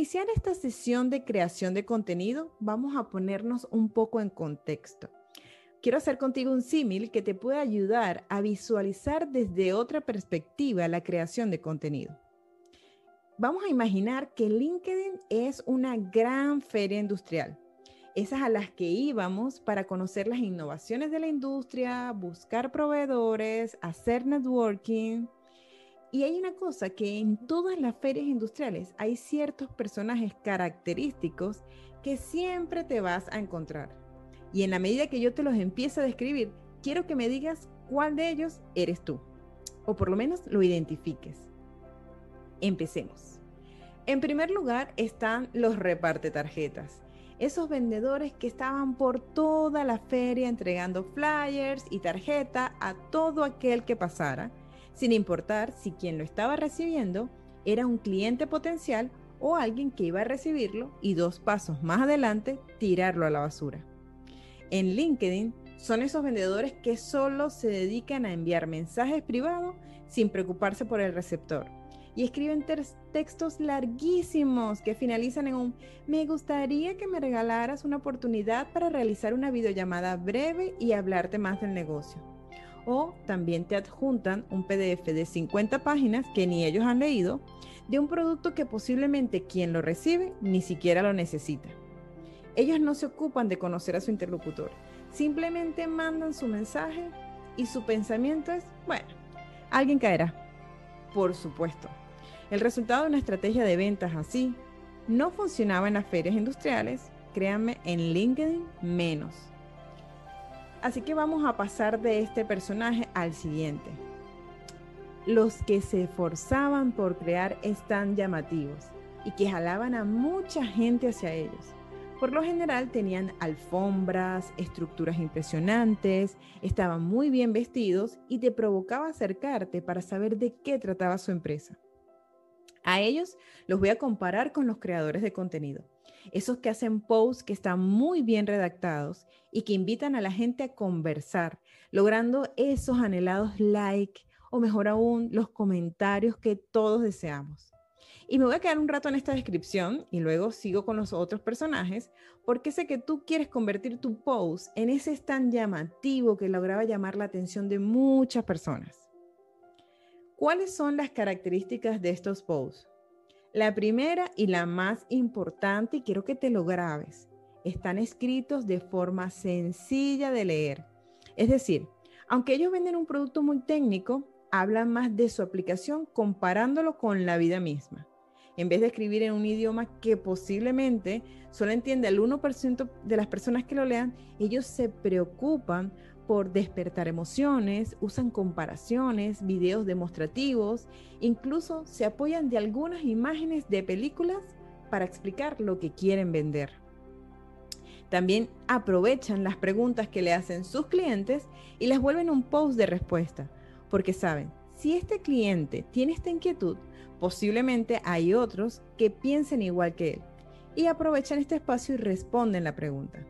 Iniciar esta sesión de creación de contenido, vamos a ponernos un poco en contexto. Quiero hacer contigo un símil que te puede ayudar a visualizar desde otra perspectiva la creación de contenido. Vamos a imaginar que LinkedIn es una gran feria industrial, esas a las que íbamos para conocer las innovaciones de la industria, buscar proveedores, hacer networking, y hay una cosa que en todas las ferias industriales hay ciertos personajes característicos que siempre te vas a encontrar. Y en la medida que yo te los empiece a describir, quiero que me digas cuál de ellos eres tú. O por lo menos lo identifiques. Empecemos. En primer lugar están los reparte tarjetas. Esos vendedores que estaban por toda la feria entregando flyers y tarjeta a todo aquel que pasara sin importar si quien lo estaba recibiendo era un cliente potencial o alguien que iba a recibirlo y dos pasos más adelante tirarlo a la basura. En LinkedIn son esos vendedores que solo se dedican a enviar mensajes privados sin preocuparse por el receptor y escriben textos larguísimos que finalizan en un me gustaría que me regalaras una oportunidad para realizar una videollamada breve y hablarte más del negocio o también te adjuntan un PDF de 50 páginas que ni ellos han leído de un producto que posiblemente quien lo recibe ni siquiera lo necesita. Ellos no se ocupan de conocer a su interlocutor, simplemente mandan su mensaje y su pensamiento es, bueno, alguien caerá. Por supuesto, el resultado de una estrategia de ventas así no funcionaba en las ferias industriales, créanme, en LinkedIn menos. Así que vamos a pasar de este personaje al siguiente. Los que se esforzaban por crear están llamativos y que jalaban a mucha gente hacia ellos. Por lo general tenían alfombras, estructuras impresionantes, estaban muy bien vestidos y te provocaba acercarte para saber de qué trataba su empresa. A ellos los voy a comparar con los creadores de contenido esos que hacen posts que están muy bien redactados y que invitan a la gente a conversar, logrando esos anhelados likes o mejor aún los comentarios que todos deseamos. Y me voy a quedar un rato en esta descripción y luego sigo con los otros personajes porque sé que tú quieres convertir tu post en ese tan llamativo que lograba llamar la atención de muchas personas. ¿Cuáles son las características de estos posts? La primera y la más importante, y quiero que te lo grabes, están escritos de forma sencilla de leer. Es decir, aunque ellos venden un producto muy técnico, hablan más de su aplicación comparándolo con la vida misma. En vez de escribir en un idioma que posiblemente solo entiende el 1% de las personas que lo lean, ellos se preocupan por despertar emociones, usan comparaciones, videos demostrativos, incluso se apoyan de algunas imágenes de películas para explicar lo que quieren vender. También aprovechan las preguntas que le hacen sus clientes y las vuelven un post de respuesta, porque saben, si este cliente tiene esta inquietud, posiblemente hay otros que piensen igual que él y aprovechan este espacio y responden la pregunta.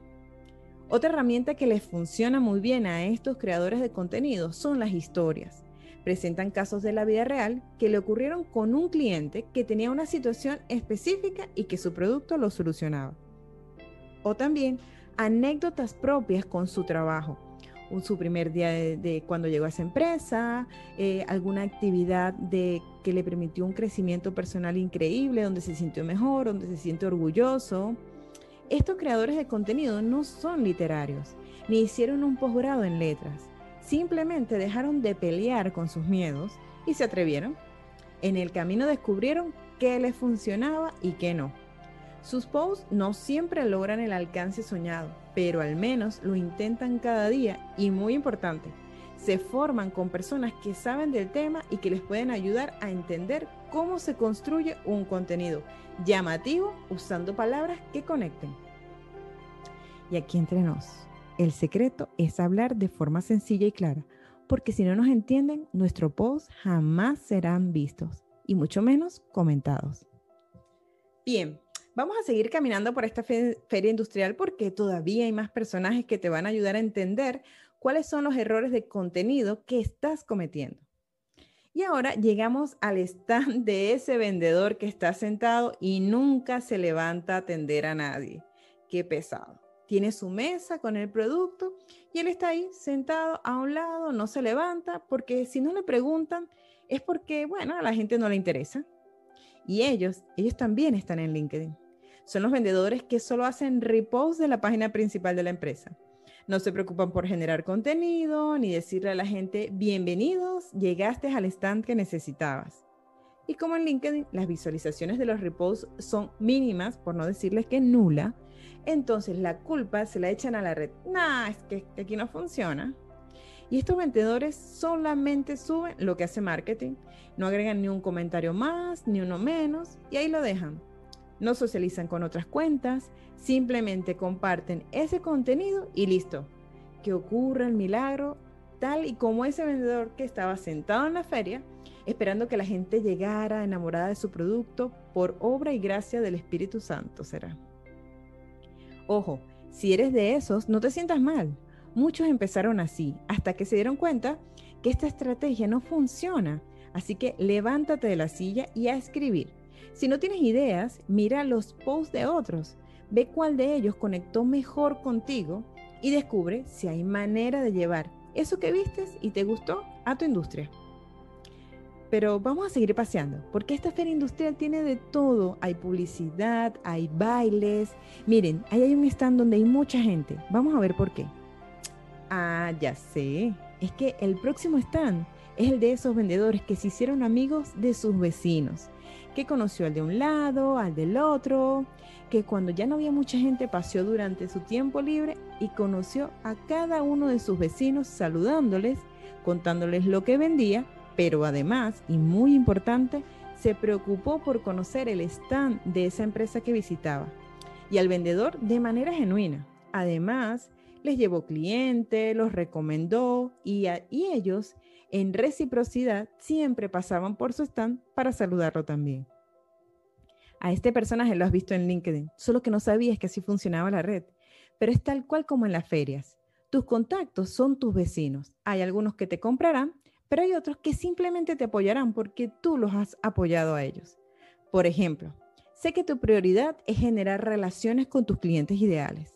Otra herramienta que les funciona muy bien a estos creadores de contenido son las historias. Presentan casos de la vida real que le ocurrieron con un cliente que tenía una situación específica y que su producto lo solucionaba. O también anécdotas propias con su trabajo. Su primer día de, cuando llegó a esa empresa, eh, alguna actividad de, que le permitió un crecimiento personal increíble, donde se sintió mejor, donde se siente orgulloso estos creadores de contenido no son literarios, ni hicieron un posgrado en letras. Simplemente dejaron de pelear con sus miedos y se atrevieron. En el camino descubrieron qué les funcionaba y qué no. Sus posts no siempre logran el alcance soñado, pero al menos lo intentan cada día y muy importante, se forman con personas que saben del tema y que les pueden ayudar a entender cómo se construye un contenido llamativo usando palabras que conecten. Y aquí entre nos, el secreto es hablar de forma sencilla y clara, porque si no nos entienden, nuestros posts jamás serán vistos y mucho menos comentados. Bien, vamos a seguir caminando por esta feria industrial porque todavía hay más personajes que te van a ayudar a entender cuáles son los errores de contenido que estás cometiendo. Y ahora llegamos al stand de ese vendedor que está sentado y nunca se levanta a atender a nadie. Qué pesado. Tiene su mesa con el producto y él está ahí sentado a un lado, no se levanta porque si no le preguntan es porque, bueno, a la gente no le interesa. Y ellos, ellos también están en LinkedIn. Son los vendedores que solo hacen repost de la página principal de la empresa no se preocupan por generar contenido ni decirle a la gente, bienvenidos, llegaste al stand que necesitabas. Y como en LinkedIn las visualizaciones de los reposts son mínimas, por no decirles que nula, entonces la culpa se la echan a la red. Nah, es que, que aquí no funciona. Y estos vendedores solamente suben lo que hace marketing, no agregan ni un comentario más, ni uno menos, y ahí lo dejan no socializan con otras cuentas, simplemente comparten ese contenido y listo. Que ocurra el milagro tal y como ese vendedor que estaba sentado en la feria, esperando que la gente llegara enamorada de su producto por obra y gracia del Espíritu Santo será. Ojo, si eres de esos, no te sientas mal. Muchos empezaron así, hasta que se dieron cuenta que esta estrategia no funciona. Así que levántate de la silla y a escribir. Si no tienes ideas, mira los posts de otros, ve cuál de ellos conectó mejor contigo y descubre si hay manera de llevar eso que vistes y te gustó a tu industria. Pero vamos a seguir paseando, porque esta feria industrial tiene de todo. Hay publicidad, hay bailes. Miren, ahí hay un stand donde hay mucha gente. Vamos a ver por qué. Ah, ya sé. Es que el próximo stand es el de esos vendedores que se hicieron amigos de sus vecinos conoció al de un lado, al del otro, que cuando ya no había mucha gente paseó durante su tiempo libre y conoció a cada uno de sus vecinos saludándoles, contándoles lo que vendía, pero además, y muy importante, se preocupó por conocer el stand de esa empresa que visitaba y al vendedor de manera genuina. Además, les llevó clientes, los recomendó y ellos en reciprocidad, siempre pasaban por su stand para saludarlo también. A este personaje lo has visto en LinkedIn, solo que no sabías que así funcionaba la red, pero es tal cual como en las ferias. Tus contactos son tus vecinos. Hay algunos que te comprarán, pero hay otros que simplemente te apoyarán porque tú los has apoyado a ellos. Por ejemplo, sé que tu prioridad es generar relaciones con tus clientes ideales.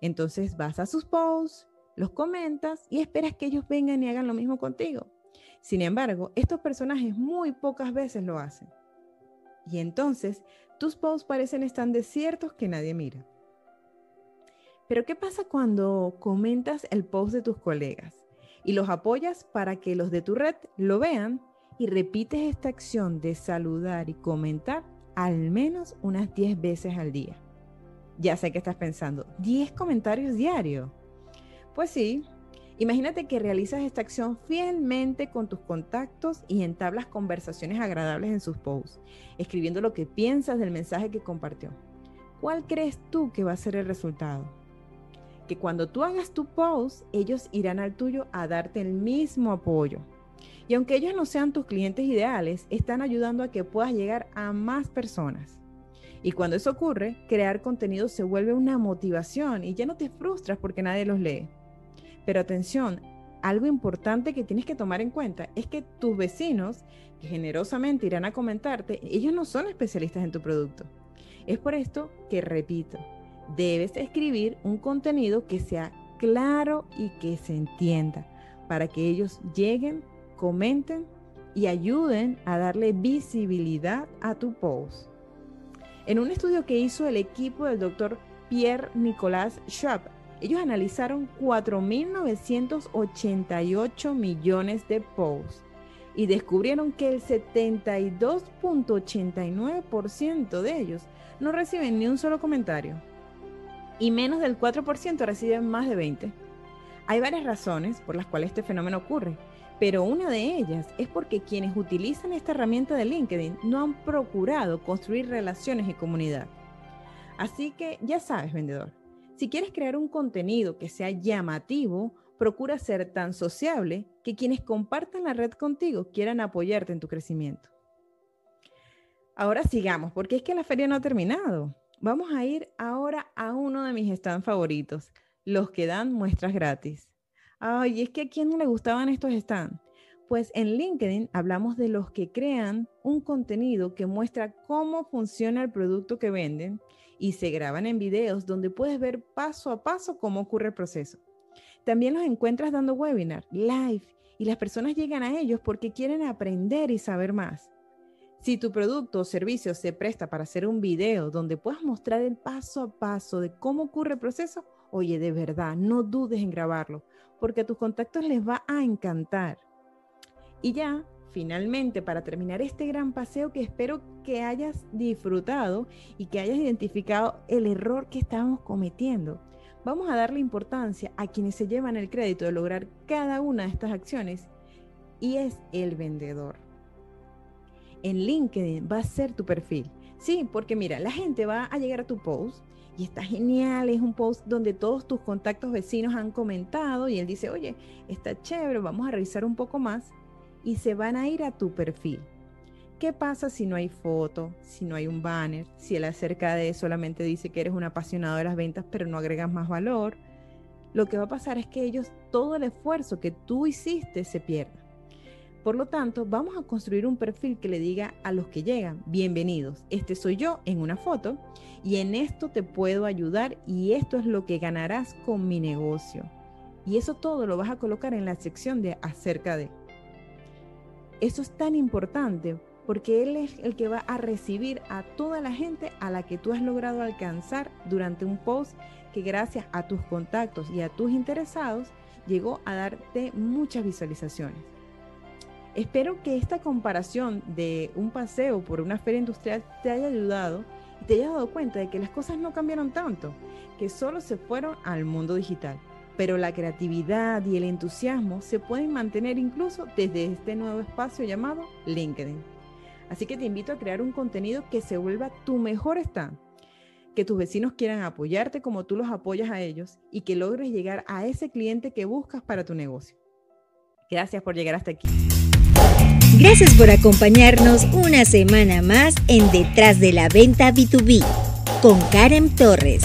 Entonces vas a sus posts, los comentas y esperas que ellos vengan y hagan lo mismo contigo. Sin embargo, estos personajes muy pocas veces lo hacen. Y entonces, tus posts parecen estar desiertos que nadie mira. Pero ¿qué pasa cuando comentas el post de tus colegas y los apoyas para que los de tu red lo vean y repites esta acción de saludar y comentar al menos unas 10 veces al día? Ya sé que estás pensando, 10 comentarios diarios. Pues sí, Imagínate que realizas esta acción fielmente con tus contactos y entablas conversaciones agradables en sus posts, escribiendo lo que piensas del mensaje que compartió. ¿Cuál crees tú que va a ser el resultado? Que cuando tú hagas tu post, ellos irán al tuyo a darte el mismo apoyo. Y aunque ellos no sean tus clientes ideales, están ayudando a que puedas llegar a más personas. Y cuando eso ocurre, crear contenido se vuelve una motivación y ya no te frustras porque nadie los lee. Pero atención, algo importante que tienes que tomar en cuenta es que tus vecinos, que generosamente irán a comentarte, ellos no son especialistas en tu producto. Es por esto que repito, debes escribir un contenido que sea claro y que se entienda para que ellos lleguen, comenten y ayuden a darle visibilidad a tu post. En un estudio que hizo el equipo del doctor Pierre Nicolas Schwab ellos analizaron 4.988 millones de posts y descubrieron que el 72.89% de ellos no reciben ni un solo comentario y menos del 4% reciben más de 20. Hay varias razones por las cuales este fenómeno ocurre, pero una de ellas es porque quienes utilizan esta herramienta de LinkedIn no han procurado construir relaciones y comunidad. Así que ya sabes, vendedor, Si quieres crear un contenido que sea llamativo, procura ser tan sociable que quienes compartan la red contigo quieran apoyarte en tu crecimiento. Ahora sigamos, porque es que la feria no ha terminado. Vamos a ir ahora a uno de mis stands favoritos, los que dan muestras gratis. Ay, es que a quién no le gustaban estos stands. Pues en LinkedIn hablamos de los que crean un contenido que muestra cómo funciona el producto que venden y se graban en videos donde puedes ver paso a paso cómo ocurre el proceso. También los encuentras dando webinar, live, y las personas llegan a ellos porque quieren aprender y saber más. Si tu producto o servicio se presta para hacer un video donde puedas mostrar el paso a paso de cómo ocurre el proceso, oye, de verdad, no dudes en grabarlo, porque a tus contactos les va a encantar. Y ya, finalmente, para terminar este gran paseo que espero que hayas disfrutado y que hayas identificado el error que estábamos cometiendo, vamos a darle importancia a quienes se llevan el crédito de lograr cada una de estas acciones y es el vendedor. En LinkedIn va a ser tu perfil. Sí, porque mira, la gente va a llegar a tu post y está genial, es un post donde todos tus contactos vecinos han comentado y él dice, oye, está chévere, vamos a revisar un poco más y se van a ir a tu perfil. ¿Qué pasa si no hay foto, si no hay un banner, si él acerca de solamente dice que eres un apasionado de las ventas pero no agregas más valor? Lo que va a pasar es que ellos, todo el esfuerzo que tú hiciste se pierde. Por lo tanto, vamos a construir un perfil que le diga a los que llegan, bienvenidos, este soy yo en una foto y en esto te puedo ayudar y esto es lo que ganarás con mi negocio. Y eso todo lo vas a colocar en la sección de acerca de. Eso es tan importante porque Él es el que va a recibir a toda la gente a la que tú has logrado alcanzar durante un post que gracias a tus contactos y a tus interesados llegó a darte muchas visualizaciones. Espero que esta comparación de un paseo por una feria industrial te haya ayudado y te hayas dado cuenta de que las cosas no cambiaron tanto, que solo se fueron al mundo digital pero la creatividad y el entusiasmo se pueden mantener incluso desde este nuevo espacio llamado LinkedIn. Así que te invito a crear un contenido que se vuelva tu mejor stand, que tus vecinos quieran apoyarte como tú los apoyas a ellos y que logres llegar a ese cliente que buscas para tu negocio. Gracias por llegar hasta aquí. Gracias por acompañarnos una semana más en Detrás de la Venta B2B con Karen Torres.